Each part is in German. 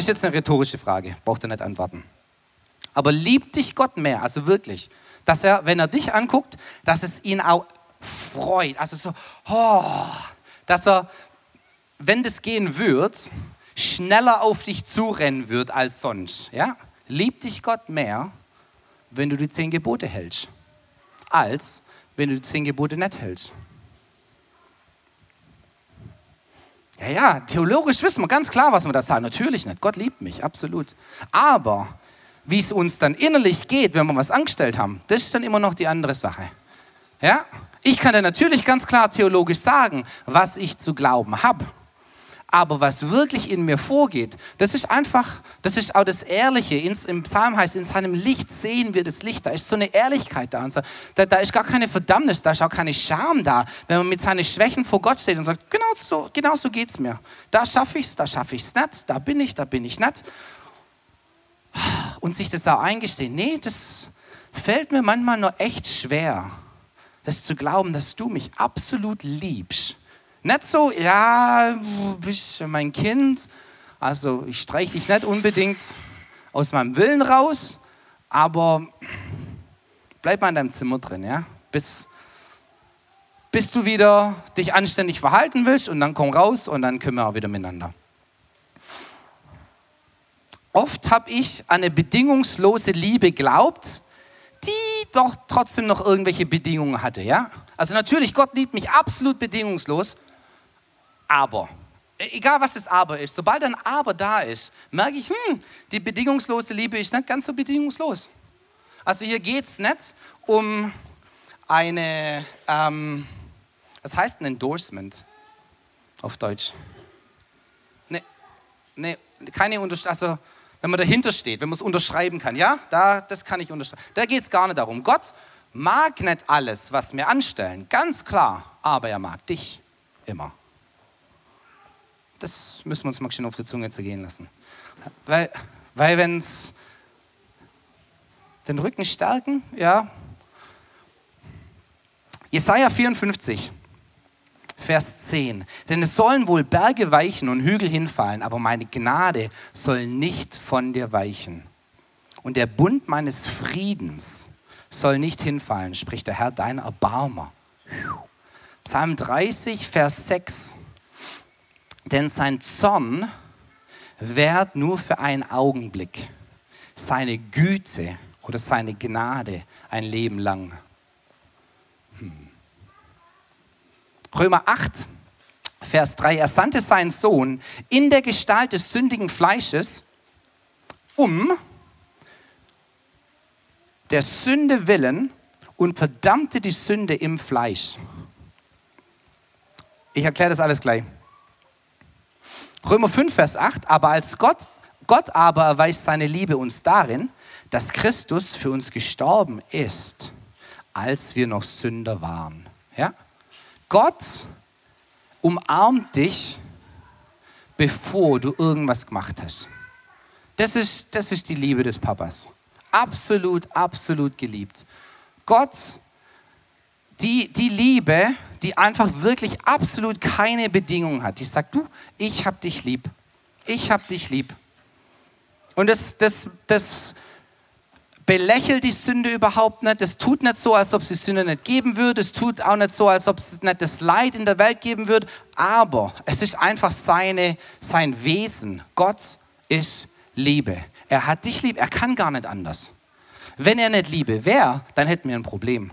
das ist jetzt eine rhetorische Frage, braucht ihr nicht antworten. Aber liebt dich Gott mehr, also wirklich, dass er, wenn er dich anguckt, dass es ihn auch freut, also so, oh, dass er, wenn das gehen wird, schneller auf dich zurennen wird als sonst. Ja? Liebt dich Gott mehr, wenn du die zehn Gebote hältst, als wenn du die zehn Gebote nicht hältst. Ja, ja, theologisch wissen wir ganz klar, was wir da sagen. Natürlich nicht. Gott liebt mich, absolut. Aber wie es uns dann innerlich geht, wenn wir was angestellt haben, das ist dann immer noch die andere Sache. Ja? Ich kann dir natürlich ganz klar theologisch sagen, was ich zu glauben habe. Aber was wirklich in mir vorgeht, das ist einfach, das ist auch das Ehrliche. Ins, Im Psalm heißt, in seinem Licht sehen wir das Licht. Da ist so eine Ehrlichkeit da. So, da, da ist gar keine Verdammnis, da ist auch keine Scham da, wenn man mit seinen Schwächen vor Gott steht und sagt, genau so, genau so geht es mir. Da schaffe ich es, da schaffe ich es nicht, da bin ich, da bin ich nicht. Und sich das auch eingestehen. Nee, das fällt mir manchmal nur echt schwer, das zu glauben, dass du mich absolut liebst nicht so, ja, bist mein Kind, also ich streiche dich nicht unbedingt aus meinem Willen raus, aber bleib mal in deinem Zimmer drin, ja, bis, bis du wieder dich anständig verhalten willst und dann komm raus und dann können wir auch wieder miteinander. Oft habe ich an eine bedingungslose Liebe glaubt, die doch trotzdem noch irgendwelche Bedingungen hatte, ja? Also natürlich, Gott liebt mich absolut bedingungslos, aber. Egal was das Aber ist, sobald ein Aber da ist, merke ich, hm, die bedingungslose Liebe ist nicht ganz so bedingungslos. Also hier geht es nicht um eine, ähm, was heißt ein Endorsement auf Deutsch? Ne, ne, keine Unterstützung, also wenn man dahinter steht, wenn man es unterschreiben kann, ja, da, das kann ich unterschreiben. Da geht es gar nicht darum. Gott mag nicht alles, was wir anstellen, ganz klar, aber er mag dich immer. Das müssen wir uns mal schön auf die Zunge zergehen lassen. Weil, weil wenn es den Rücken stärken, ja. Jesaja 54, Vers 10. Denn es sollen wohl Berge weichen und Hügel hinfallen, aber meine Gnade soll nicht von dir weichen. Und der Bund meines Friedens soll nicht hinfallen, spricht der Herr, dein Erbarmer. Psalm 30, Vers 6. Denn sein Zorn währt nur für einen Augenblick, seine Güte oder seine Gnade ein Leben lang. Hm. Römer 8, Vers 3, er sandte seinen Sohn in der Gestalt des sündigen Fleisches, um der Sünde willen und verdammte die Sünde im Fleisch. Ich erkläre das alles gleich. Römer 5, Vers 8, aber als Gott, Gott aber erweist seine Liebe uns darin, dass Christus für uns gestorben ist, als wir noch Sünder waren. Ja? Gott umarmt dich, bevor du irgendwas gemacht hast. Das ist, das ist die Liebe des Papas. Absolut, absolut geliebt. Gott, die, die Liebe, die einfach wirklich absolut keine Bedingungen hat. Die sagt, du, ich hab dich lieb. Ich hab dich lieb. Und das, das, das belächelt die Sünde überhaupt nicht. Das tut nicht so, als ob es die Sünde nicht geben würde. Es tut auch nicht so, als ob es nicht das Leid in der Welt geben würde. Aber es ist einfach seine, sein Wesen. Gott ist Liebe. Er hat dich lieb. Er kann gar nicht anders. Wenn er nicht Liebe wäre, dann hätten wir ein Problem.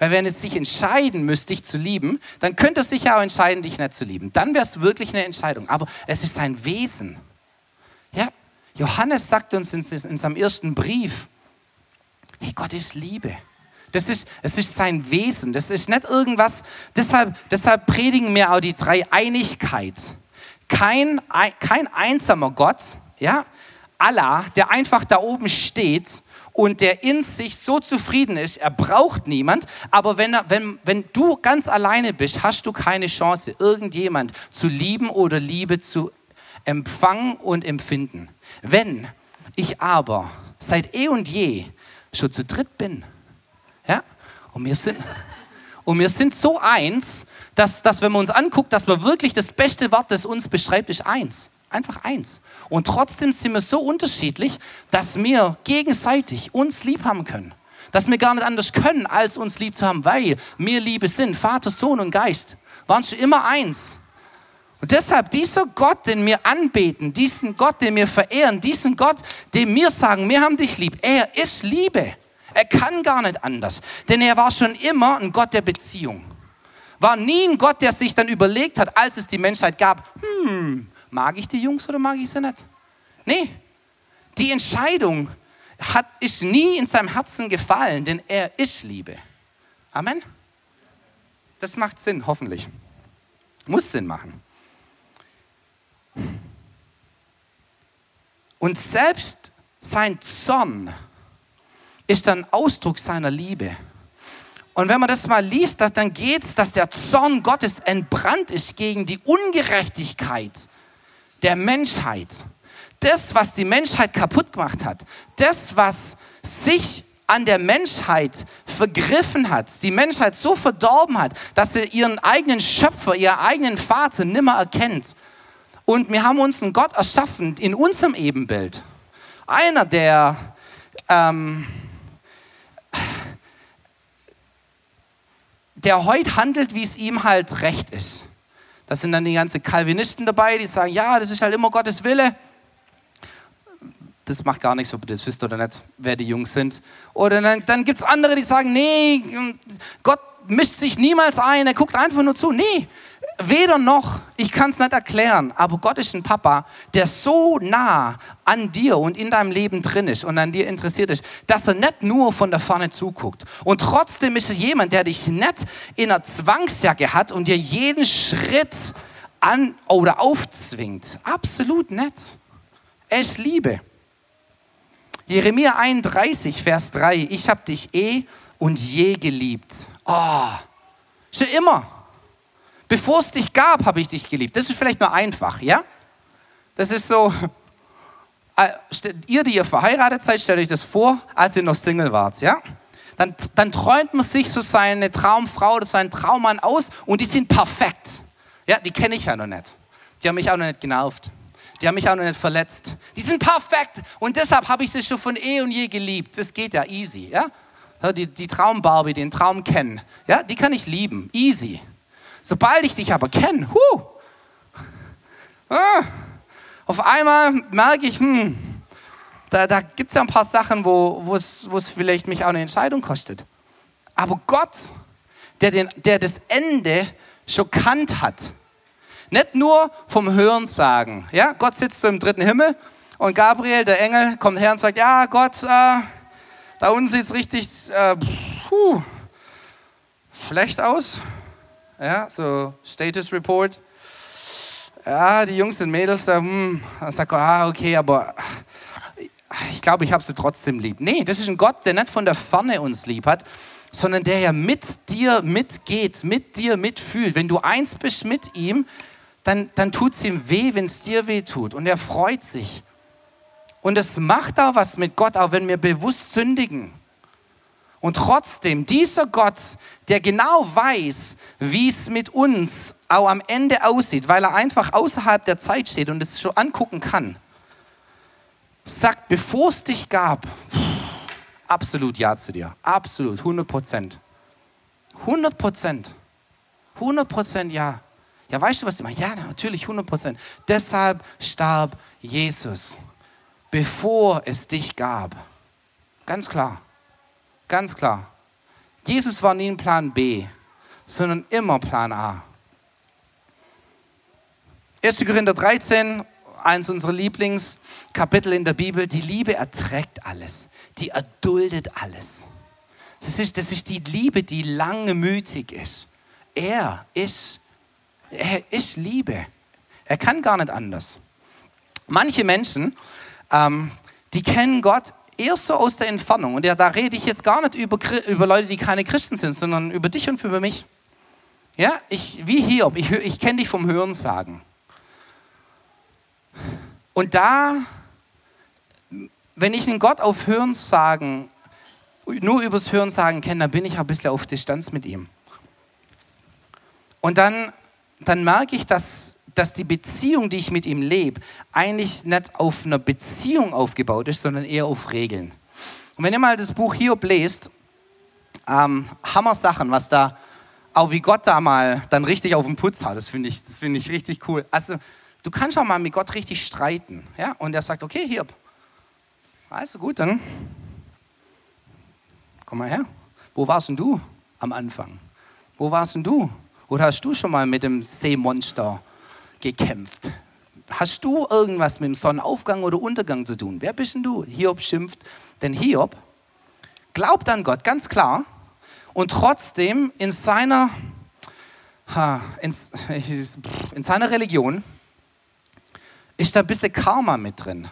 Weil wenn es sich entscheiden müsste, dich zu lieben, dann könnte es sich ja auch entscheiden, dich nicht zu lieben. Dann wäre es wirklich eine Entscheidung. Aber es ist sein Wesen. Ja, Johannes sagt uns in, in seinem ersten Brief, hey, Gott ist Liebe. Das ist, es ist sein Wesen. Das ist nicht irgendwas. Deshalb, deshalb predigen wir auch die Dreieinigkeit. Kein, kein einsamer Gott, ja, Allah, der einfach da oben steht und der in sich so zufrieden ist, er braucht niemand, aber wenn, er, wenn, wenn du ganz alleine bist, hast du keine Chance, irgendjemand zu lieben oder Liebe zu empfangen und empfinden. Wenn ich aber seit eh und je schon zu dritt bin, ja, und wir sind, und wir sind so eins, dass, dass wenn man uns anguckt, dass wir wirklich das beste Wort, das uns beschreibt, ist eins. Einfach eins. Und trotzdem sind wir so unterschiedlich, dass wir gegenseitig uns lieb haben können. Dass wir gar nicht anders können, als uns lieb zu haben, weil wir Liebe sind. Vater, Sohn und Geist waren schon immer eins. Und deshalb dieser Gott, den wir anbeten, diesen Gott, den wir verehren, diesen Gott, dem wir sagen, wir haben dich lieb, er ist Liebe. Er kann gar nicht anders, denn er war schon immer ein Gott der Beziehung. War nie ein Gott, der sich dann überlegt hat, als es die Menschheit gab, hm, mag ich die Jungs oder mag ich sie nicht? Nee, die Entscheidung hat, ist nie in seinem Herzen gefallen, denn er ist Liebe. Amen. Das macht Sinn, hoffentlich. Muss Sinn machen. Und selbst sein Zorn ist ein Ausdruck seiner Liebe. Und wenn man das mal liest, dann geht es, dass der Zorn Gottes entbrannt ist gegen die Ungerechtigkeit der Menschheit. Das, was die Menschheit kaputt gemacht hat, das, was sich an der Menschheit vergriffen hat, die Menschheit so verdorben hat, dass sie ihren eigenen Schöpfer, ihren eigenen Vater nimmer erkennt. Und wir haben uns einen Gott erschaffen in unserem Ebenbild. Einer, der ähm, der heute handelt, wie es ihm halt recht ist. Das sind dann die ganzen Calvinisten dabei, die sagen, ja, das ist halt immer Gottes Wille. Das macht gar nichts, ob ihr das wisst oder nicht, wer die Jungs sind. Oder dann, dann gibt es andere, die sagen, nee, Gott mischt sich niemals ein, er guckt einfach nur zu. Nee, weder noch, ich kann es nicht erklären, aber Gott ist ein Papa, der so nah an dir und in deinem Leben drin ist und an dir interessiert ist, dass er nicht nur von der Ferne zuguckt. Und trotzdem ist es jemand, der dich nicht in einer Zwangsjacke hat und dir jeden Schritt an oder aufzwingt. Absolut nicht. Er ist Liebe. Jeremia 31, Vers 3. Ich habe dich eh und je geliebt. Oh, schon immer. Bevor es dich gab, habe ich dich geliebt. Das ist vielleicht nur einfach, ja? Das ist so, äh, ihr, die ihr verheiratet seid, stellt euch das vor, als ihr noch Single wart, ja? Dann, dann träumt man sich so seine Traumfrau oder seinen Traummann aus und die sind perfekt. Ja, die kenne ich ja noch nicht. Die haben mich auch noch nicht genervt. Die haben mich auch noch nicht verletzt. Die sind perfekt und deshalb habe ich sie schon von eh und je geliebt. Das geht ja easy, ja? Die, die Traumbarbie, den Traum kennen, ja, die kann ich lieben, easy. Sobald ich dich aber kenne, ah, auf einmal merke ich, hm, da, da gibt es ja ein paar Sachen, wo es vielleicht mich auch eine Entscheidung kostet. Aber Gott, der, den, der das Ende schon kannt hat, nicht nur vom Hören sagen. Ja? Gott sitzt so im dritten Himmel und Gabriel, der Engel, kommt her und sagt, ja Gott, äh, da unten sieht es richtig äh, puh, schlecht aus ja, so Status Report. Ja, die Jungs und Mädels da, hm, dann sagt ah, okay, aber ich glaube, ich habe sie trotzdem lieb. Nee, das ist ein Gott, der nicht von der Ferne uns lieb hat, sondern der ja mit dir mitgeht, mit dir mitfühlt. Wenn du eins bist mit ihm, dann, dann tut es ihm weh, wenn es dir weh tut. Und er freut sich. Und es macht auch was mit Gott, auch wenn wir bewusst sündigen. Und trotzdem, dieser Gott, der genau weiß, wie es mit uns auch am Ende aussieht, weil er einfach außerhalb der Zeit steht und es schon angucken kann, sagt, bevor es dich gab, absolut Ja zu dir. Absolut, 100 Prozent. 100 Prozent. 100 Prozent Ja. Ja, weißt du, was ich meine? Ja, natürlich, 100 Prozent. Deshalb starb Jesus, bevor es dich gab. Ganz klar. Ganz klar. Jesus war nie ein Plan B, sondern immer Plan A. 1. Korinther 13, eins unserer Lieblingskapitel in der Bibel, die Liebe erträgt alles, die erduldet alles. Das ist, das ist die Liebe, die langmütig ist. Er ist, er ist Liebe. Er kann gar nicht anders. Manche Menschen, ähm, die kennen Gott eher so aus der Entfernung. Und ja, da rede ich jetzt gar nicht über, über Leute, die keine Christen sind, sondern über dich und über mich. Ja, ich, wie Hiob, ich, ich kenne dich vom Hören sagen. Und da, wenn ich einen Gott auf Hören sagen, nur übers Hören sagen kenne, dann bin ich ein bisschen auf Distanz mit ihm. Und dann, dann merke ich, dass dass die Beziehung, die ich mit ihm lebe, eigentlich nicht auf einer Beziehung aufgebaut ist, sondern eher auf Regeln. Und wenn ihr mal das Buch Hiob lest, ähm, Hammer Sachen, was da, auch wie Gott da mal dann richtig auf den Putz hat, das finde ich, find ich richtig cool. Also, du kannst auch mal mit Gott richtig streiten. Ja? Und er sagt, okay, Hiob, also gut, dann komm mal her. Wo warst denn du am Anfang? Wo warst denn du? Oder hast du schon mal mit dem Seemonster gekämpft? Hast du irgendwas mit dem Sonnenaufgang oder Untergang zu tun? Wer bist denn du? Hiob schimpft. Denn Hiob glaubt an Gott, ganz klar. Und trotzdem in seiner, in, in seiner Religion ist da ein bisschen Karma mit drin.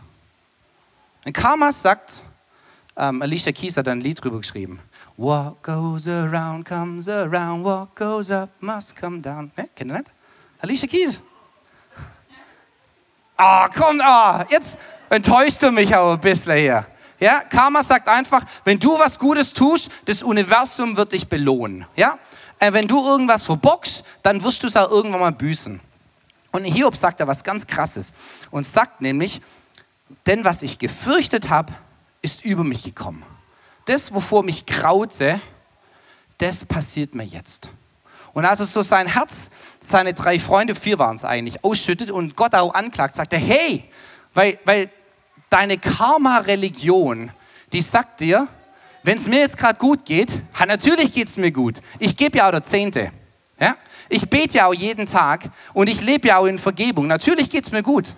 Und Karma sagt, ähm, Alicia Keys hat ein Lied drüber geschrieben. What goes around comes around, what goes up must come down. Ne? Kennt ihr das? Alicia Keys. Ah, oh, komm, oh, jetzt enttäuscht du mich auch ein bisschen hier. Ja, Karma sagt einfach, wenn du was Gutes tust, das Universum wird dich belohnen. Ja, äh, wenn du irgendwas verbockst, dann wirst du es auch irgendwann mal büßen. Und Hiob sagt da was ganz Krasses und sagt nämlich, denn was ich gefürchtet habe, ist über mich gekommen. Das, wovor mich graute, das passiert mir jetzt. Und als er so sein Herz, seine drei Freunde, vier waren es eigentlich, ausschüttet und Gott auch anklagt, sagt er, hey, weil, weil deine Karma-Religion, die sagt dir, wenn es mir jetzt gerade gut geht, ha, natürlich geht es mir gut. Ich gebe ja auch der Zehnte. Ja? Ich bete ja auch jeden Tag und ich lebe ja auch in Vergebung. Natürlich geht es mir gut.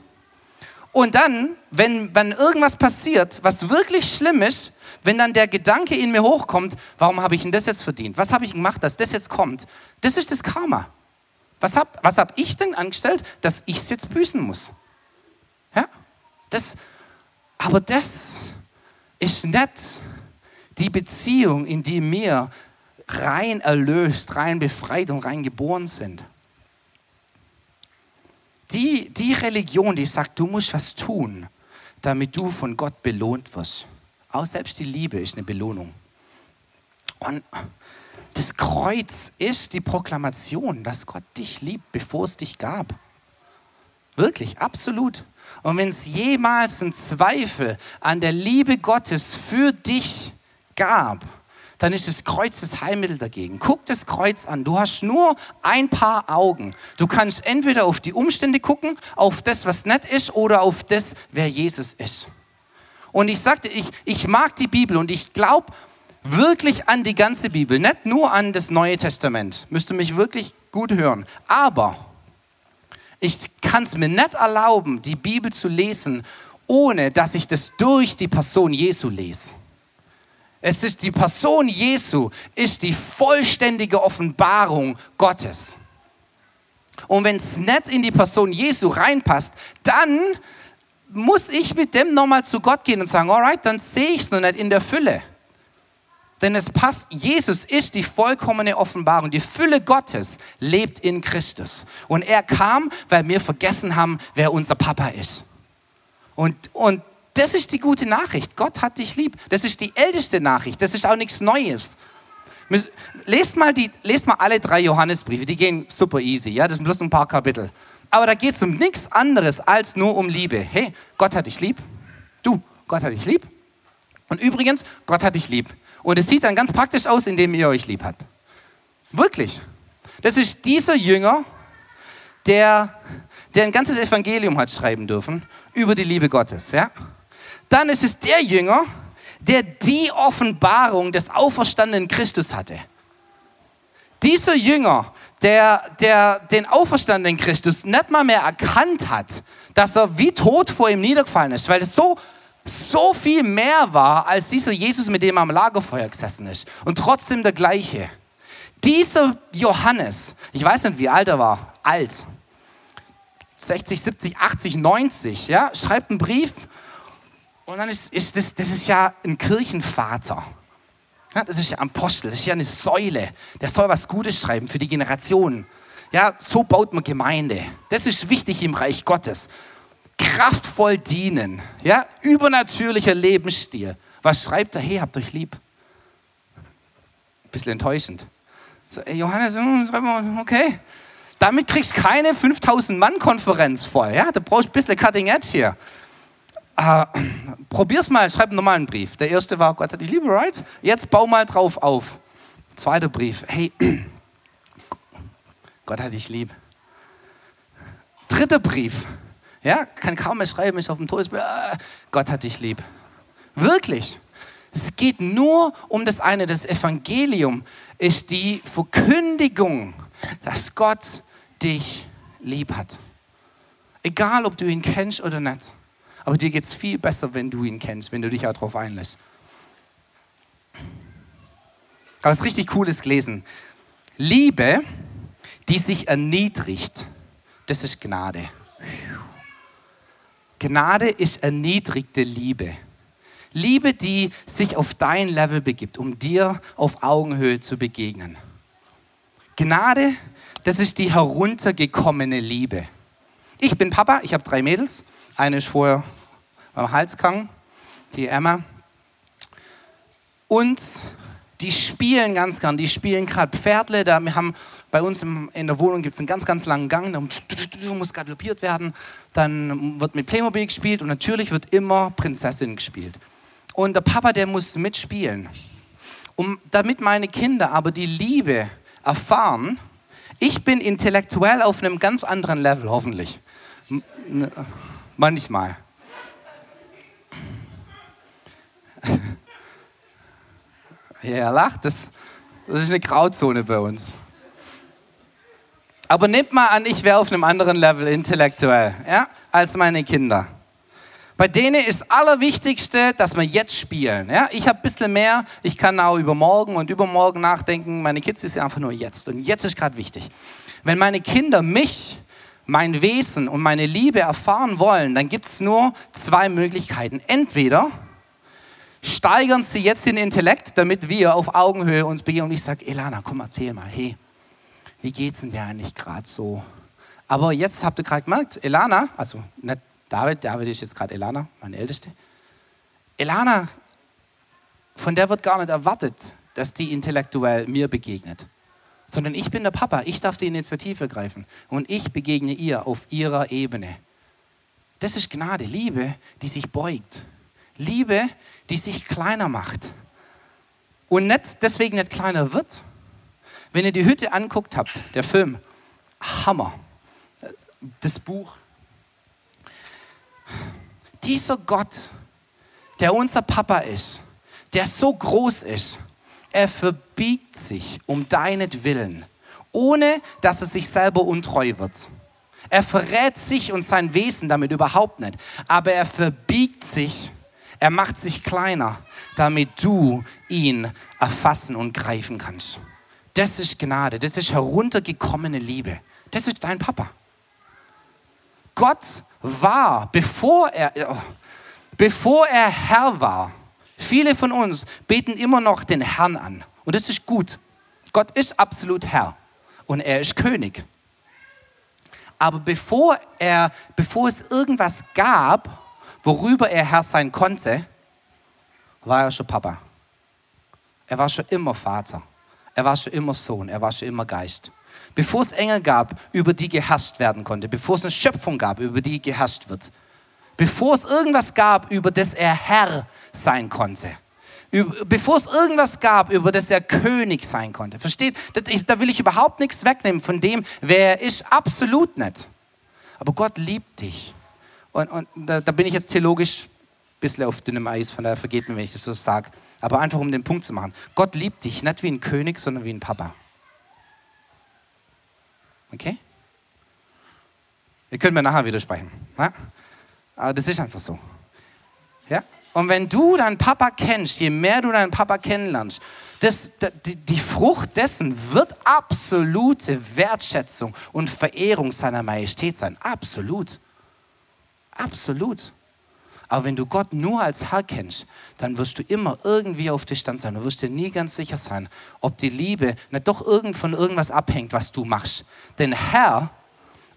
Und dann, wenn, wenn irgendwas passiert, was wirklich schlimm ist, wenn dann der Gedanke in mir hochkommt, warum habe ich denn das jetzt verdient? Was habe ich gemacht, dass das jetzt kommt? Das ist das Karma. Was habe was hab ich denn angestellt, dass ich es jetzt büßen muss? Ja? Das, aber das ist nicht die Beziehung, in die wir rein erlöst, rein befreit und rein geboren sind die, die Religion, die sagt, du musst was tun, damit du von Gott belohnt wirst. Auch selbst die Liebe ist eine Belohnung. Und das Kreuz ist die Proklamation, dass Gott dich liebt, bevor es dich gab. Wirklich, absolut. Und wenn es jemals einen Zweifel an der Liebe Gottes für dich gab, dann ist das Kreuz das Heilmittel dagegen. Guck das Kreuz an. Du hast nur ein paar Augen. Du kannst entweder auf die Umstände gucken, auf das, was nett ist, oder auf das, wer Jesus ist. Und ich sagte, ich, ich mag die Bibel und ich glaube wirklich an die ganze Bibel, nicht nur an das Neue Testament. Müsste mich wirklich gut hören. Aber ich kann es mir nicht erlauben, die Bibel zu lesen, ohne dass ich das durch die Person Jesu lese. Es ist die Person Jesu, ist die vollständige Offenbarung Gottes. Und wenn es nicht in die Person Jesu reinpasst, dann muss ich mit dem nochmal zu Gott gehen und sagen, alright, dann sehe ich es noch nicht in der Fülle. Denn es passt, Jesus ist die vollkommene Offenbarung. Die Fülle Gottes lebt in Christus. Und er kam, weil wir vergessen haben, wer unser Papa ist. Und, und das ist die gute Nachricht. Gott hat dich lieb. Das ist die älteste Nachricht. Das ist auch nichts Neues. Lest mal, die, lest mal alle drei Johannesbriefe, die gehen super easy. Ja? Das sind bloß ein paar Kapitel. Aber da geht es um nichts anderes als nur um Liebe. Hey, Gott hat dich lieb. Du, Gott hat dich lieb. Und übrigens, Gott hat dich lieb. Und es sieht dann ganz praktisch aus, indem ihr euch lieb habt. Wirklich. Das ist dieser Jünger, der, der ein ganzes Evangelium hat schreiben dürfen über die Liebe Gottes. Ja? Dann ist es der Jünger, der die Offenbarung des auferstandenen Christus hatte. Dieser Jünger, der, der den auferstandenen Christus nicht mal mehr erkannt hat, dass er wie tot vor ihm niedergefallen ist, weil es so, so viel mehr war als dieser Jesus, mit dem er am Lagerfeuer gesessen ist. Und trotzdem der gleiche. Dieser Johannes, ich weiß nicht, wie alt er war, alt, 60, 70, 80, 90, ja, schreibt einen Brief und dann ist, ist das, das ist ja ein Kirchenvater. Ja, das ist ja Apostel, das ist ja eine Säule. Der soll was Gutes schreiben für die Generationen. Ja, so baut man Gemeinde. Das ist wichtig im Reich Gottes. Kraftvoll dienen. Ja, übernatürlicher Lebensstil. Was schreibt er? Hey, habt euch lieb. Bisschen enttäuschend. So, ey, Johannes, hm, okay. Damit kriegst du keine 5000-Mann-Konferenz voll. Ja? Du brauchst ein bisschen Cutting Edge hier. Äh, probier's mal, schreib einen normalen Brief. Der erste war, Gott hat dich liebe, right? Jetzt bau mal drauf auf. Zweiter Brief, hey, Gott hat dich lieb. Dritter Brief, ja, kann kaum mehr schreiben, ist auf dem Todesbild, äh, Gott hat dich lieb. Wirklich. Es geht nur um das eine. Das Evangelium ist die Verkündigung, dass Gott dich lieb hat. Egal, ob du ihn kennst oder nicht. Aber dir geht es viel besser, wenn du ihn kennst, wenn du dich auch darauf einlässt. Ich habe was richtig Cooles gelesen. Liebe, die sich erniedrigt, das ist Gnade. Gnade ist erniedrigte Liebe. Liebe, die sich auf dein Level begibt, um dir auf Augenhöhe zu begegnen. Gnade, das ist die heruntergekommene Liebe. Ich bin Papa, ich habe drei Mädels. Eine ist vorher beim Hals gegangen, die Emma. Und die spielen ganz gern, die spielen gerade Pferdle. Da, wir haben bei uns in der Wohnung gibt es einen ganz, ganz langen Gang, da muss galoppiert werden. Dann wird mit Playmobil gespielt und natürlich wird immer Prinzessin gespielt. Und der Papa, der muss mitspielen. Um, damit meine Kinder aber die Liebe erfahren, ich bin intellektuell auf einem ganz anderen Level, hoffentlich. M manchmal. Ja, er lacht, das, das ist eine Grauzone bei uns. Aber nehmt mal an, ich wäre auf einem anderen Level intellektuell ja, als meine Kinder. Bei denen ist das Allerwichtigste, dass wir jetzt spielen. Ja? Ich habe ein bisschen mehr, ich kann auch über morgen und übermorgen nachdenken. Meine Kids ist einfach nur jetzt. Und jetzt ist gerade wichtig. Wenn meine Kinder mich, mein Wesen und meine Liebe erfahren wollen, dann gibt es nur zwei Möglichkeiten. Entweder steigern sie jetzt den Intellekt, damit wir auf Augenhöhe uns begegnen. Und ich sage, Elana, komm, erzähl mal, hey, wie geht's denn dir eigentlich gerade so? Aber jetzt habt ihr gerade gemerkt, Elana, also nicht David, David ist jetzt gerade Elana, meine Älteste. Elana, von der wird gar nicht erwartet, dass die intellektuell mir begegnet. Sondern ich bin der Papa, ich darf die Initiative ergreifen und ich begegne ihr auf ihrer Ebene. Das ist Gnade, Liebe, die sich beugt. Liebe, die sich kleiner macht. Und nicht, deswegen nicht kleiner wird. Wenn ihr die Hütte anguckt habt, der Film, Hammer. Das Buch dieser Gott, der unser Papa ist, der so groß ist, er verbiegt sich um deinetwillen, ohne dass er sich selber untreu wird. Er verrät sich und sein Wesen damit überhaupt nicht, aber er verbiegt sich, er macht sich kleiner, damit du ihn erfassen und greifen kannst. Das ist Gnade, das ist heruntergekommene Liebe. Das ist dein Papa. Gott war, bevor er, oh, bevor er Herr war. Viele von uns beten immer noch den Herrn an. Und das ist gut. Gott ist absolut Herr und er ist König. Aber bevor, er, bevor es irgendwas gab, worüber er Herr sein konnte, war er schon Papa. Er war schon immer Vater. Er war schon immer Sohn. Er war schon immer Geist. Bevor es Engel gab, über die geherrscht werden konnte, bevor es eine Schöpfung gab, über die geherrscht wird, bevor es irgendwas gab, über das er Herr sein konnte, bevor es irgendwas gab, über das er König sein konnte. Versteht? Da will ich überhaupt nichts wegnehmen von dem, wer er ist. Absolut nicht. Aber Gott liebt dich. Und, und da, da bin ich jetzt theologisch ein bisschen auf dünnem Eis, von daher vergeht mir, wenn ich das so sage. Aber einfach um den Punkt zu machen. Gott liebt dich nicht wie ein König, sondern wie ein Papa. Okay? Ihr könnt mir nachher widersprechen. Ja? Aber das ist einfach so. Ja? Und wenn du deinen Papa kennst, je mehr du deinen Papa kennenlernst, das, die, die Frucht dessen wird absolute Wertschätzung und Verehrung seiner Majestät sein. Absolut. Absolut. Aber wenn du Gott nur als Herr kennst, dann wirst du immer irgendwie auf dich Stand sein. Du wirst dir nie ganz sicher sein, ob die Liebe nicht doch irgend von irgendwas abhängt, was du machst. Denn Herr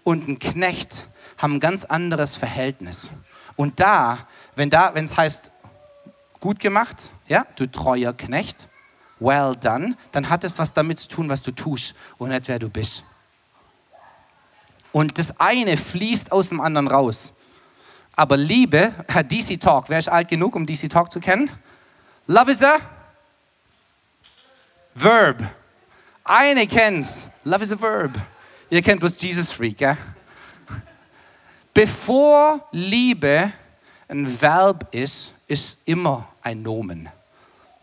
und ein Knecht haben ein ganz anderes Verhältnis. Und da, wenn da, es heißt, gut gemacht, ja, du treuer Knecht, well done, dann hat es was damit zu tun, was du tust und nicht wer du bist. Und das eine fließt aus dem anderen raus. Aber Liebe, DC Talk, wer ist alt genug, um DC Talk zu kennen? Love is a Verb. Eine kennt's. Love is a Verb. Ihr kennt bloß Jesus Freak, gell? Bevor Liebe ein Verb ist, ist immer ein Nomen.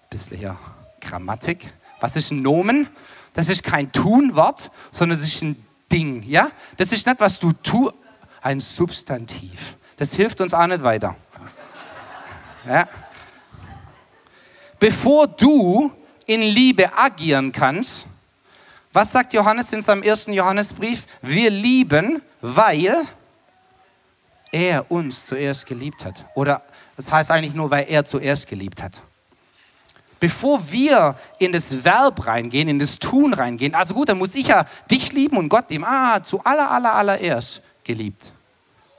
Bisschen hier Grammatik. Was ist ein Nomen? Das ist kein Tunwort, sondern das ist ein Ding. Ja? Das ist nicht, was du tust, ein Substantiv. Das hilft uns auch nicht weiter. Ja? Bevor du in Liebe agieren kannst, was sagt Johannes in seinem ersten Johannesbrief? Wir lieben, weil er uns zuerst geliebt hat. Oder das heißt eigentlich nur, weil er zuerst geliebt hat. Bevor wir in das Verb reingehen, in das Tun reingehen, also gut, dann muss ich ja dich lieben und Gott lieben. Ah, zu aller, aller, allererst geliebt.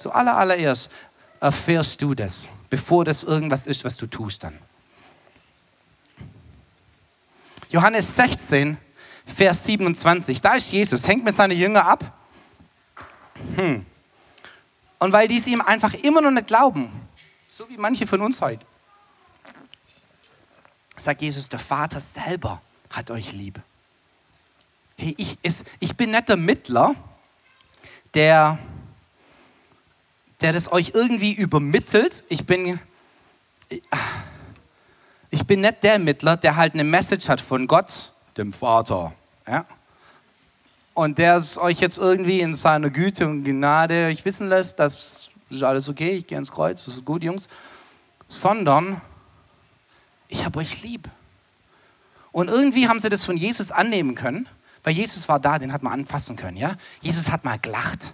Zu aller, allererst erfährst du das, bevor das irgendwas ist, was du tust dann. Johannes 16, Vers 27, da ist Jesus, hängt mit seinen Jüngern ab. Hm. Und weil die es ihm einfach immer noch nicht glauben, so wie manche von uns heute, sagt Jesus, der Vater selber hat euch lieb. Hey, ich, ist, ich bin nicht der Mittler, der, der das euch irgendwie übermittelt. Ich bin, ich bin nicht der Mittler, der halt eine Message hat von Gott, dem Vater. Ja? Und der es euch jetzt irgendwie in seiner Güte und Gnade euch wissen lässt, das ist alles okay, ich gehe ins Kreuz, das ist gut, Jungs. Sondern ich habe euch lieb. Und irgendwie haben sie das von Jesus annehmen können, weil Jesus war da, den hat man anfassen können. Ja? Jesus hat mal gelacht.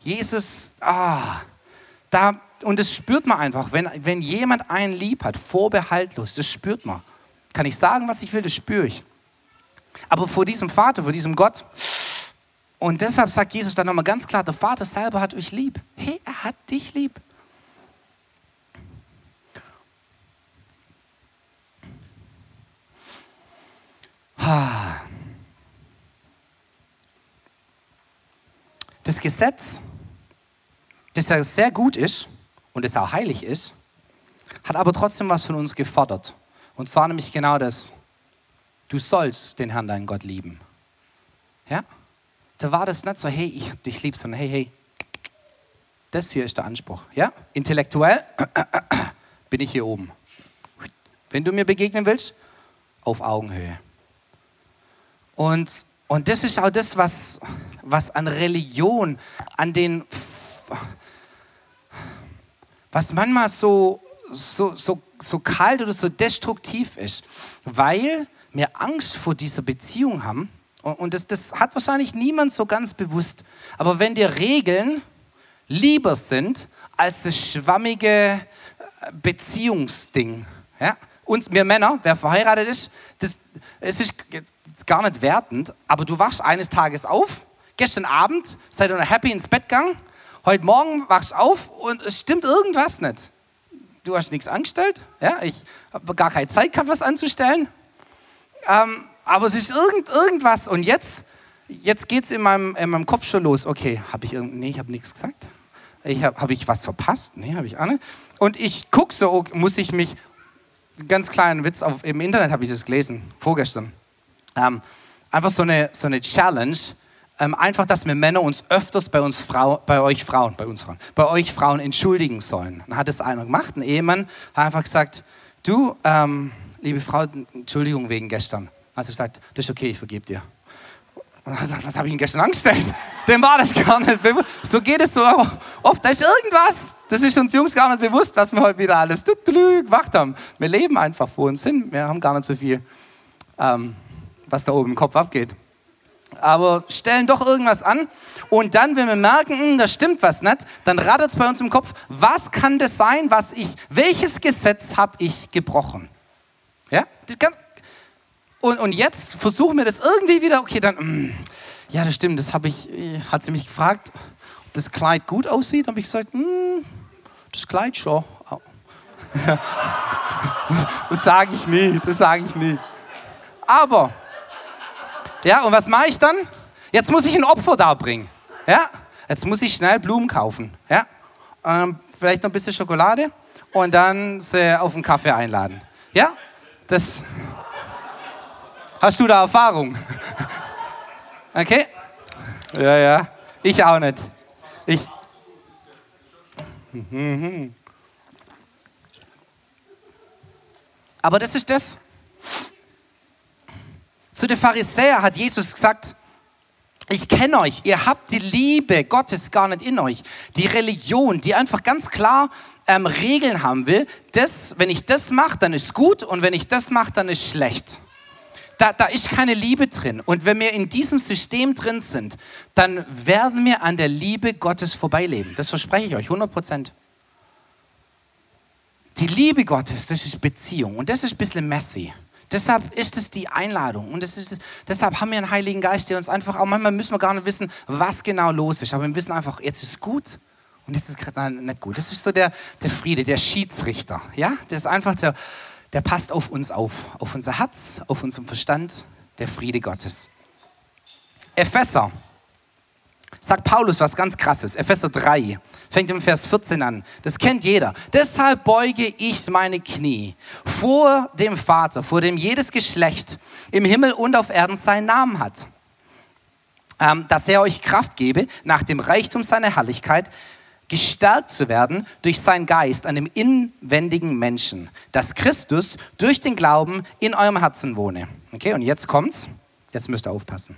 Jesus, ah, da, und das spürt man einfach, wenn, wenn jemand einen lieb hat, vorbehaltlos, das spürt man. Kann ich sagen, was ich will, das spüre ich. Aber vor diesem Vater, vor diesem Gott, und deshalb sagt Jesus dann nochmal ganz klar, der Vater selber hat euch lieb. Hey, er hat dich lieb. Das Gesetz, das ja sehr gut ist und es auch heilig ist, hat aber trotzdem was von uns gefordert. Und zwar nämlich genau das. Du sollst den Herrn, deinen Gott, lieben. Ja? Da war das nicht so, hey, ich dich lieb, sondern hey, hey, das hier ist der Anspruch. Ja? Intellektuell bin ich hier oben. Wenn du mir begegnen willst, auf Augenhöhe. Und, und das ist auch das, was, was an Religion, an den, was manchmal so, so, so, so kalt oder so destruktiv ist, weil wir Angst vor dieser Beziehung haben. Und das, das hat wahrscheinlich niemand so ganz bewusst. Aber wenn dir Regeln lieber sind als das schwammige Beziehungsding, ja? und wir Männer, wer verheiratet ist, das, es ist gar nicht wertend, aber du wachst eines Tages auf, gestern Abend seid ihr happy ins Bett gegangen, heute Morgen wachst auf und es stimmt irgendwas nicht. Du hast nichts angestellt, ja, ich habe gar keine Zeit gehabt, was anzustellen, ähm, aber es ist irgend, irgendwas und jetzt, jetzt geht es in meinem, in meinem Kopf schon los, okay, habe ich, nee, ich habe nichts gesagt, habe hab ich was verpasst, nee, habe ich auch nicht. Und ich gucke so, muss ich mich, ganz kleinen Witz, auf, im Internet habe ich das gelesen, vorgestern, ähm, einfach so eine, so eine Challenge, ähm, einfach, dass wir Männer uns öfters bei uns Frau, bei euch Frauen, bei uns Frauen, bei euch Frauen entschuldigen sollen. Dann hat es einer gemacht, ein Ehemann, hat einfach gesagt, du, ähm, liebe Frau, Entschuldigung wegen gestern. Also ich gesagt, das ist okay, ich vergebe dir. Und er gesagt, was habe ich Ihnen gestern angestellt? Dem war das gar nicht bewusst. So geht es so oft. Da ist irgendwas. Das ist uns Jungs gar nicht bewusst, was wir heute wieder alles gemacht haben. Wir leben einfach vor uns hin. Wir haben gar nicht so viel ähm, was da oben im Kopf abgeht. Aber stellen doch irgendwas an und dann, wenn wir merken, hm, da stimmt was nicht, dann rattert es bei uns im Kopf, was kann das sein, was ich, welches Gesetz habe ich gebrochen? Ja, und, und jetzt versuchen wir das irgendwie wieder, okay, dann, hm, ja, das stimmt, das habe ich, hat sie mich gefragt, ob das Kleid gut aussieht, habe ich gesagt, hm, das Kleid schon. das sage ich nie, das sage ich nie. Aber, ja, und was mache ich dann? Jetzt muss ich ein Opfer darbringen. Ja? Jetzt muss ich schnell Blumen kaufen. Ja? Ähm, vielleicht noch ein bisschen Schokolade und dann sie auf einen Kaffee einladen. Ja? Das. Hast du da Erfahrung? Okay? Ja, ja. Ich auch nicht. Ich. Aber das ist das. Zu den Pharisäern hat Jesus gesagt, ich kenne euch, ihr habt die Liebe Gottes gar nicht in euch. Die Religion, die einfach ganz klar ähm, Regeln haben will, das, wenn ich das mache, dann ist gut und wenn ich das mache, dann ist schlecht. Da, da ist keine Liebe drin. Und wenn wir in diesem System drin sind, dann werden wir an der Liebe Gottes vorbeileben. Das verspreche ich euch, 100 Prozent. Die Liebe Gottes, das ist Beziehung und das ist ein bisschen messy. Deshalb ist es die Einladung und ist, deshalb haben wir einen Heiligen Geist, der uns einfach, auch manchmal müssen wir gar nicht wissen, was genau los ist, aber wir wissen einfach, jetzt ist gut und jetzt ist gerade nicht gut. Das ist so der, der Friede, der Schiedsrichter. Ja? Der ist einfach der, der passt auf uns auf, auf unser Herz, auf unseren Verstand, der Friede Gottes. Epheser sagt Paulus was ganz Krasses. Epheser 3 fängt im Vers 14 an. Das kennt jeder. Deshalb beuge ich meine Knie vor dem Vater, vor dem jedes Geschlecht im Himmel und auf Erden seinen Namen hat. Ähm, dass er euch Kraft gebe, nach dem Reichtum seiner Herrlichkeit gestärkt zu werden durch seinen Geist an dem inwendigen Menschen, dass Christus durch den Glauben in eurem Herzen wohne. Okay, und jetzt kommt's. Jetzt müsst ihr aufpassen.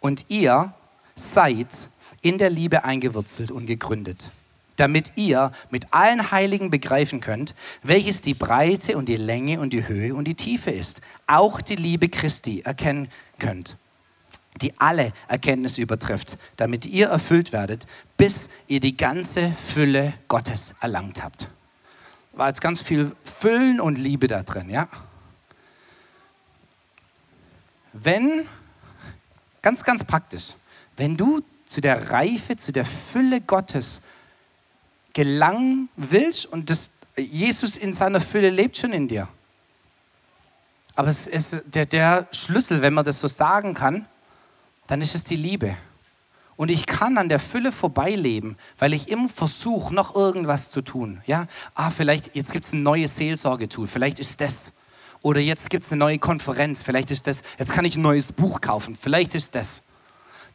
Und ihr seid in der Liebe eingewurzelt und gegründet, damit ihr mit allen Heiligen begreifen könnt, welches die Breite und die Länge und die Höhe und die Tiefe ist. Auch die Liebe Christi erkennen könnt, die alle Erkenntnis übertrifft, damit ihr erfüllt werdet, bis ihr die ganze Fülle Gottes erlangt habt. War jetzt ganz viel Füllen und Liebe da drin, ja? Wenn, ganz, ganz praktisch, wenn du zu der Reife, zu der Fülle Gottes gelangen willst und das, Jesus in seiner Fülle lebt schon in dir. Aber es ist der, der Schlüssel, wenn man das so sagen kann, dann ist es die Liebe. Und ich kann an der Fülle vorbeileben, weil ich immer versuche, noch irgendwas zu tun. Ja, ah, vielleicht, jetzt gibt es ein neues Seelsorgetool, vielleicht ist das. Oder jetzt gibt es eine neue Konferenz, vielleicht ist das. Jetzt kann ich ein neues Buch kaufen, vielleicht ist das.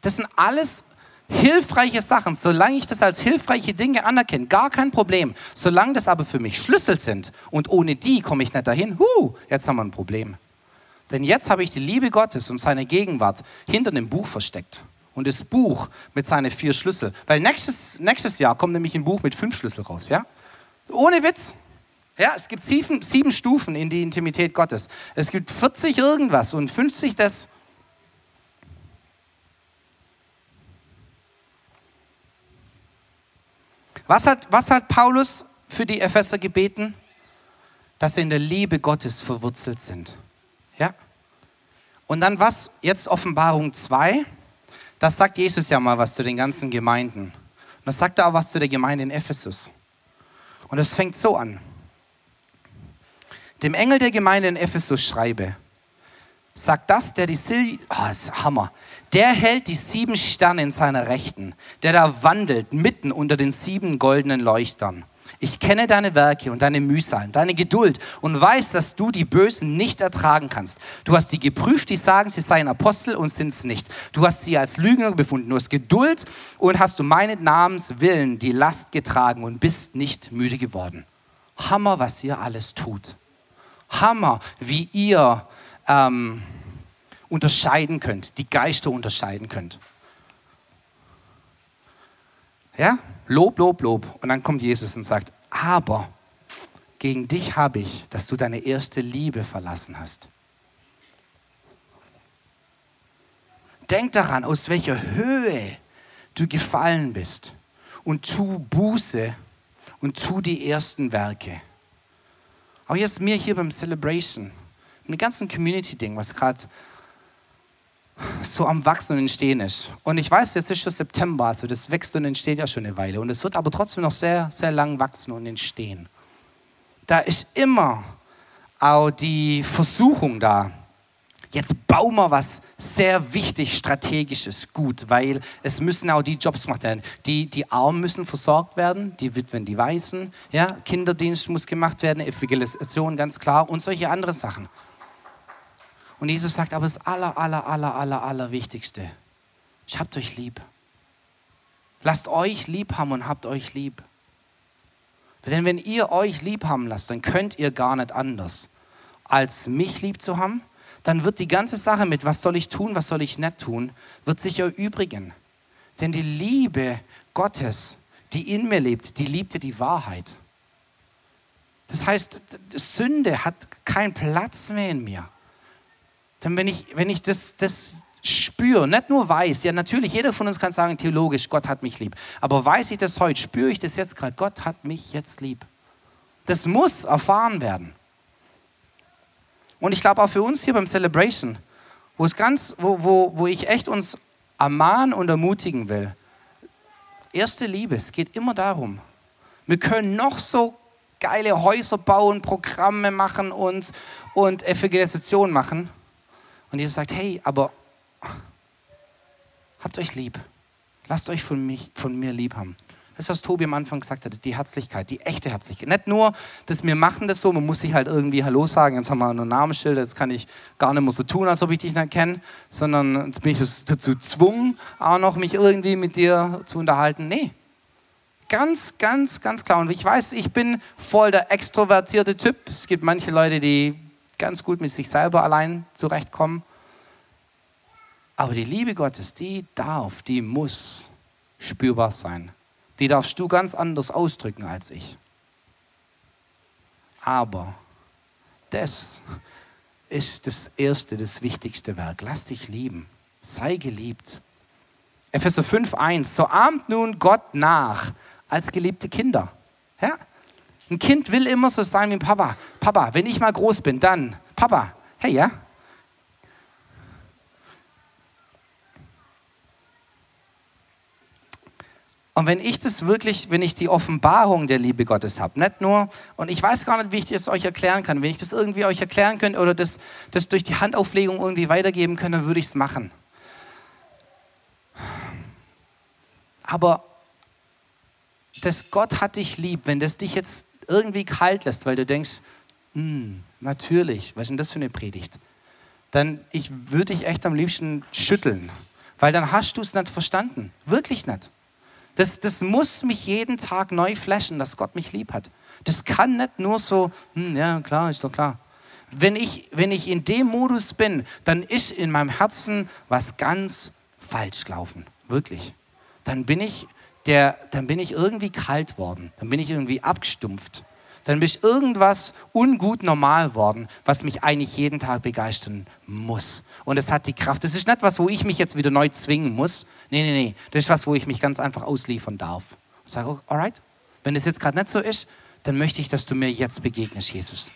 Das sind alles hilfreiche Sachen, solange ich das als hilfreiche Dinge anerkenne, gar kein Problem. Solange das aber für mich Schlüssel sind und ohne die komme ich nicht dahin, huh, jetzt haben wir ein Problem. Denn jetzt habe ich die Liebe Gottes und seine Gegenwart hinter dem Buch versteckt. Und das Buch mit seinen vier Schlüsseln. Weil nächstes, nächstes Jahr kommt nämlich ein Buch mit fünf Schlüsseln raus, ja? Ohne Witz. Ja, es gibt sieben, sieben Stufen in die Intimität Gottes. Es gibt 40 irgendwas und 50 das Was hat, was hat Paulus für die Epheser gebeten? Dass sie in der Liebe Gottes verwurzelt sind. Ja? Und dann was? Jetzt Offenbarung 2. Das sagt Jesus ja mal was zu den ganzen Gemeinden. Und das sagt er auch was zu der Gemeinde in Ephesus. Und es fängt so an. Dem Engel der Gemeinde in Ephesus schreibe, sagt das, der die Sil oh, ist Hammer. Der hält die sieben Sterne in seiner Rechten, der da wandelt mitten unter den sieben goldenen Leuchtern. Ich kenne deine Werke und deine Mühsalen, deine Geduld und weiß, dass du die Bösen nicht ertragen kannst. Du hast sie geprüft, die sagen, sie seien Apostel und sind es nicht. Du hast sie als Lügner befunden. Du hast Geduld und hast du meinen Namens willen die Last getragen und bist nicht müde geworden. Hammer, was ihr alles tut. Hammer, wie ihr ähm, unterscheiden könnt, die Geister unterscheiden könnt. Ja? Lob, Lob, Lob. Und dann kommt Jesus und sagt, aber gegen dich habe ich, dass du deine erste Liebe verlassen hast. Denk daran, aus welcher Höhe du gefallen bist und tu Buße und tu die ersten Werke. Auch jetzt mir hier beim Celebration, mit ganzen Community-Ding, was gerade so am Wachsen und Entstehen ist. Und ich weiß, jetzt ist schon September, also das wächst und entsteht ja schon eine Weile. Und es wird aber trotzdem noch sehr, sehr lang wachsen und entstehen. Da ist immer auch die Versuchung da, jetzt bauen wir was sehr wichtig, strategisches gut, weil es müssen auch die Jobs gemacht werden. Die, die Armen müssen versorgt werden, die Witwen, die Weißen, ja, Kinderdienst muss gemacht werden, Evangelisation ganz klar und solche anderen Sachen. Und Jesus sagt, aber das aller, aller, aller, aller, aller Wichtigste, ich habt euch lieb. Lasst euch lieb haben und habt euch lieb. Denn wenn ihr euch lieb haben lasst, dann könnt ihr gar nicht anders, als mich lieb zu haben. Dann wird die ganze Sache mit, was soll ich tun, was soll ich nicht tun, wird sich erübrigen. Denn die Liebe Gottes, die in mir lebt, die liebte die Wahrheit. Das heißt, Sünde hat keinen Platz mehr in mir. Denn wenn ich, wenn ich das, das spüre, nicht nur weiß, ja natürlich, jeder von uns kann sagen, theologisch, Gott hat mich lieb. Aber weiß ich das heute, spüre ich das jetzt gerade, Gott hat mich jetzt lieb. Das muss erfahren werden. Und ich glaube auch für uns hier beim Celebration, wo es ganz, wo, wo, wo ich echt uns ermahnen und ermutigen will. Erste Liebe, es geht immer darum. Wir können noch so geile Häuser bauen, Programme machen und, und Evangelisation machen. Und Jesus sagt, hey, aber habt euch lieb. Lasst euch von, mich, von mir lieb haben. Das was Tobi am Anfang gesagt hat, die Herzlichkeit, die echte Herzlichkeit. Nicht nur, dass wir machen das so, man muss sich halt irgendwie Hallo sagen, jetzt haben wir ein Namensschild, jetzt kann ich gar nicht mehr so tun, als ob ich dich nicht kenne, sondern jetzt bin ich dazu gezwungen, auch noch mich irgendwie mit dir zu unterhalten. Nee, ganz, ganz, ganz klar. Und ich weiß, ich bin voll der extrovertierte Typ. Es gibt manche Leute, die ganz gut mit sich selber allein zurechtkommen. Aber die Liebe Gottes, die darf, die muss spürbar sein. Die darfst du ganz anders ausdrücken als ich. Aber das ist das erste, das wichtigste Werk. Lass dich lieben. Sei geliebt. Epheser 5,1. So ahmt nun Gott nach als geliebte Kinder. Ja? Ein Kind will immer so sein wie Papa. Papa, wenn ich mal groß bin, dann, Papa, hey, ja, Und wenn ich das wirklich, wenn ich die Offenbarung der Liebe Gottes habe, nicht nur, und ich weiß gar nicht, wie ich das euch erklären kann, wenn ich das irgendwie euch erklären könnte oder das, das durch die Handauflegung irgendwie weitergeben könnte, dann würde ich es machen. Aber das Gott hat dich lieb, wenn das dich jetzt irgendwie kalt lässt, weil du denkst, hm, natürlich, was ist denn das für eine Predigt? Dann ich würde dich echt am liebsten schütteln, weil dann hast du es nicht verstanden, wirklich nicht. Das, das muss mich jeden Tag neu flashen, dass Gott mich lieb hat. Das kann nicht nur so, hm, ja klar, ist doch klar. Wenn ich, wenn ich in dem Modus bin, dann ist in meinem Herzen was ganz falsch gelaufen. Wirklich. Dann bin ich, der, dann bin ich irgendwie kalt worden. Dann bin ich irgendwie abgestumpft dann bin ich irgendwas ungut normal worden, was mich eigentlich jeden Tag begeistern muss. Und es hat die Kraft. Das ist nicht was, wo ich mich jetzt wieder neu zwingen muss. Nee, nee, nee. Das ist was, wo ich mich ganz einfach ausliefern darf. Und sage, oh, alright, wenn es jetzt gerade nicht so ist, dann möchte ich, dass du mir jetzt begegnest, Jesus.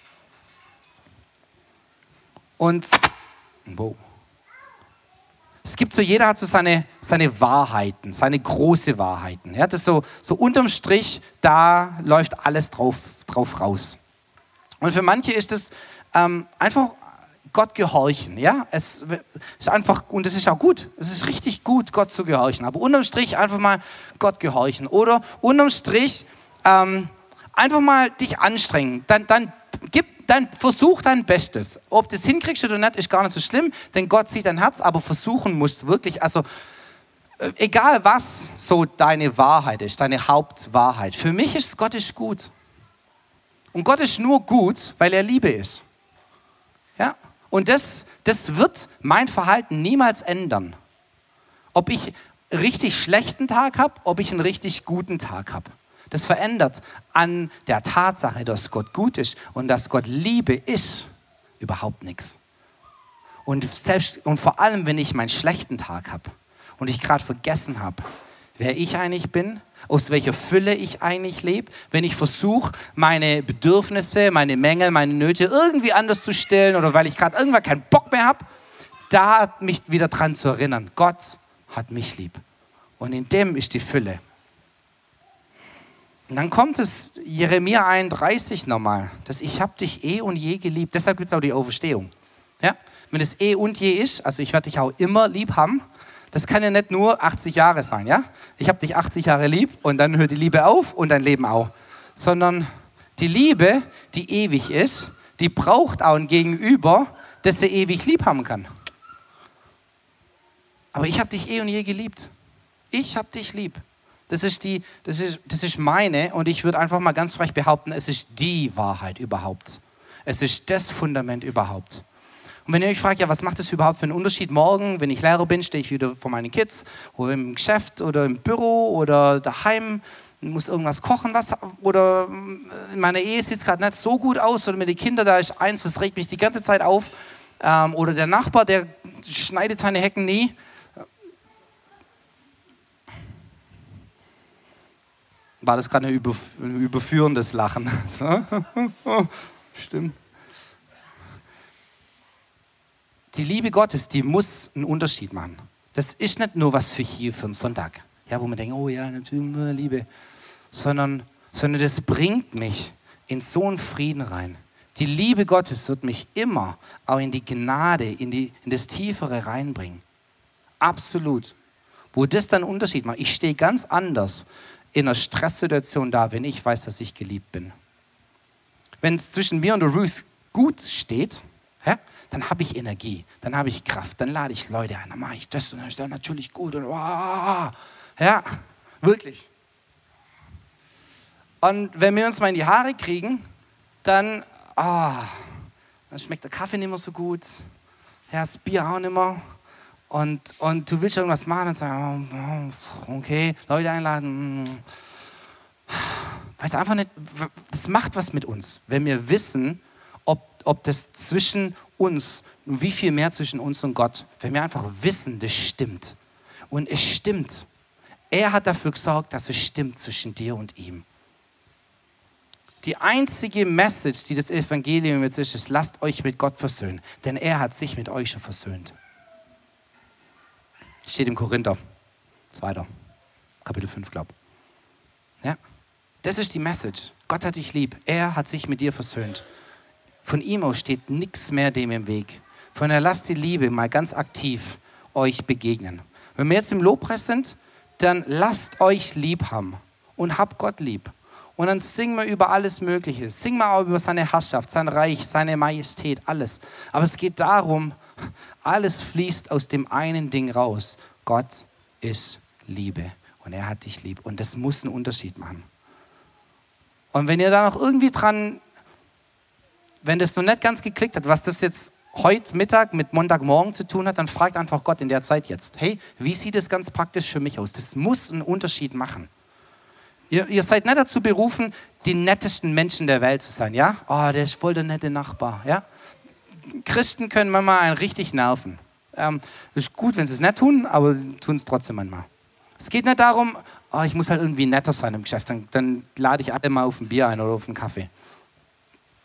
Und, wow. Es gibt so, jeder hat so seine, seine Wahrheiten, seine große Wahrheiten. Ja, das so, so unterm Strich, da läuft alles drauf, drauf raus. Und für manche ist es ähm, einfach Gott gehorchen. Ja, es ist einfach, und es ist auch gut, es ist richtig gut, Gott zu gehorchen. Aber unterm Strich einfach mal Gott gehorchen. Oder unterm Strich ähm, einfach mal dich anstrengen. Dann, dann gib dann versuch dein Bestes. Ob du es hinkriegst oder nicht, ist gar nicht so schlimm, denn Gott sieht dein Herz, aber versuchen musst wirklich, also äh, egal was so deine Wahrheit ist, deine Hauptwahrheit. Für mich ist Gott ist gut. Und Gott ist nur gut, weil er Liebe ist. Ja? Und das, das wird mein Verhalten niemals ändern. Ob ich einen richtig schlechten Tag habe, ob ich einen richtig guten Tag habe. Das verändert an der Tatsache, dass Gott gut ist und dass Gott Liebe ist, überhaupt nichts. Und, selbst, und vor allem, wenn ich meinen schlechten Tag habe und ich gerade vergessen habe, wer ich eigentlich bin, aus welcher Fülle ich eigentlich lebe, wenn ich versuche, meine Bedürfnisse, meine Mängel, meine Nöte irgendwie anders zu stellen oder weil ich gerade irgendwann keinen Bock mehr habe, da mich wieder dran zu erinnern, Gott hat mich lieb. Und in dem ist die Fülle. Und dann kommt es Jeremia 31 nochmal, dass ich habe dich eh und je geliebt. Deshalb gibt es auch die Auferstehung. Ja? wenn es eh und je ist, also ich werde dich auch immer lieb haben, das kann ja nicht nur 80 Jahre sein, ja? Ich habe dich 80 Jahre lieb und dann hört die Liebe auf und dein Leben auch. Sondern die Liebe, die ewig ist, die braucht auch ein Gegenüber, das sie ewig lieb haben kann. Aber ich habe dich eh und je geliebt. Ich habe dich lieb. Das ist, die, das, ist, das ist meine und ich würde einfach mal ganz frech behaupten, es ist die Wahrheit überhaupt. Es ist das Fundament überhaupt. Und wenn ihr euch fragt, ja, was macht das überhaupt für einen Unterschied morgen, wenn ich Lehrer bin, stehe ich wieder vor meinen Kids oder im Geschäft oder im Büro oder daheim, muss irgendwas kochen, was, oder in meiner Ehe sieht es gerade nicht so gut aus oder mit den Kindern, da ist eins, was regt mich die ganze Zeit auf, ähm, oder der Nachbar, der schneidet seine Hecken nie. War das gerade ein, überführendes Lachen? Stimmt. Die Liebe Gottes, die muss einen Unterschied machen. Das ist nicht nur was für hier, für einen Sonntag. Ja, wo man denkt, oh ja, natürlich Liebe. Sondern, sondern das bringt mich in so einen Frieden rein. Die Liebe Gottes wird mich immer auch in die Gnade, in, die, in das Tiefere reinbringen. Absolut. Wo das dann einen Unterschied macht. Ich stehe ganz anders in einer Stresssituation da, wenn ich weiß, dass ich geliebt bin. Wenn es zwischen mir und Ruth gut steht, ja, dann habe ich Energie, dann habe ich Kraft, dann lade ich Leute ein, dann mache ich das und dann ist das natürlich gut und wow, ja, wirklich. Und wenn wir uns mal in die Haare kriegen, dann, oh, dann schmeckt der Kaffee nicht mehr so gut, ja, das Bier auch nicht mehr. Und, und du willst irgendwas machen und sagen, oh, okay, Leute einladen. Mm. Weiß einfach nicht, das macht was mit uns, wenn wir wissen, ob, ob das zwischen uns, wie viel mehr zwischen uns und Gott, wenn wir einfach wissen, das stimmt. Und es stimmt. Er hat dafür gesorgt, dass es stimmt zwischen dir und ihm. Die einzige Message, die das Evangelium jetzt ist, ist, lasst euch mit Gott versöhnen, denn er hat sich mit euch schon versöhnt. Steht im Korinther, 2. Kapitel 5, glaube ich. Ja? Das ist die Message. Gott hat dich lieb. Er hat sich mit dir versöhnt. Von ihm aus steht nichts mehr dem im Weg. Von der lasst die Liebe mal ganz aktiv euch begegnen. Wenn wir jetzt im Lobpreis sind, dann lasst euch lieb haben und habt Gott lieb. Und dann singen wir über alles Mögliche. Singen wir auch über seine Herrschaft, sein Reich, seine Majestät, alles. Aber es geht darum, alles fließt aus dem einen Ding raus. Gott ist Liebe und er hat dich lieb. Und das muss einen Unterschied machen. Und wenn ihr da noch irgendwie dran, wenn das noch nicht ganz geklickt hat, was das jetzt heute Mittag mit Montagmorgen zu tun hat, dann fragt einfach Gott in der Zeit jetzt, hey, wie sieht es ganz praktisch für mich aus? Das muss einen Unterschied machen. Ihr, ihr, seid nicht dazu berufen, die nettesten Menschen der Welt zu sein, ja? Oh, der ist voll der nette Nachbar, ja? Christen können manchmal einen richtig nerven. Ähm, ist gut, wenn sie es nicht tun, aber tun es trotzdem manchmal. Es geht nicht darum, oh, ich muss halt irgendwie netter sein im Geschäft, dann, dann lade ich alle mal auf ein Bier ein oder auf einen Kaffee.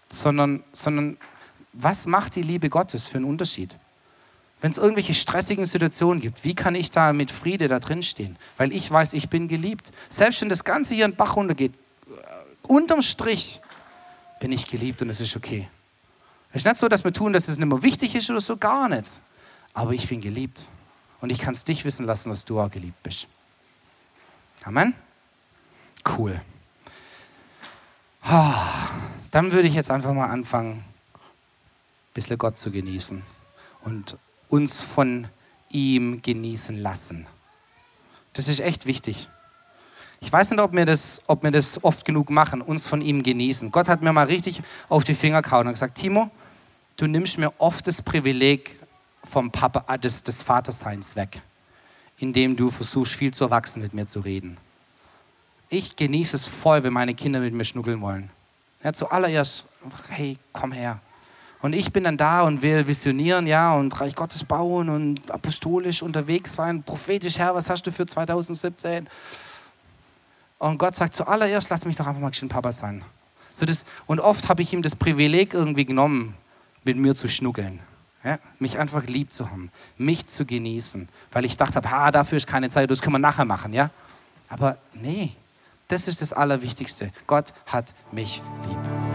Sondern, sondern was macht die Liebe Gottes für einen Unterschied? Wenn es irgendwelche stressigen Situationen gibt, wie kann ich da mit Friede da drin stehen? Weil ich weiß, ich bin geliebt. Selbst wenn das Ganze hier in den Bach runtergeht, unterm Strich bin ich geliebt und es ist okay. Es ist nicht so, dass wir tun, dass es nicht mehr wichtig ist oder so, gar nicht. Aber ich bin geliebt. Und ich kann es dich wissen lassen, dass du auch geliebt bist. Amen? Cool. Dann würde ich jetzt einfach mal anfangen, ein bisschen Gott zu genießen und uns von ihm genießen lassen. Das ist echt wichtig. Ich weiß nicht, ob wir, das, ob wir das oft genug machen, uns von ihm genießen. Gott hat mir mal richtig auf die Finger gehauen und gesagt, Timo, du nimmst mir oft das Privileg vom Papa, äh, des, des Vaterseins weg, indem du versuchst, viel zu erwachsen mit mir zu reden. Ich genieße es voll, wenn meine Kinder mit mir schnuckeln wollen. Ja, zuallererst, hey, komm her. Und ich bin dann da und will visionieren, ja, und Reich Gottes bauen und apostolisch unterwegs sein, prophetisch, Herr, was hast du für 2017? Und Gott sagt zuallererst, lass mich doch einfach mal ein Papa sein. So das, und oft habe ich ihm das Privileg irgendwie genommen, mit mir zu schnuckeln. Ja, mich einfach lieb zu haben, mich zu genießen, weil ich dachte, ha, dafür ist keine Zeit, das können wir nachher machen, ja? Aber nee, das ist das Allerwichtigste. Gott hat mich lieb.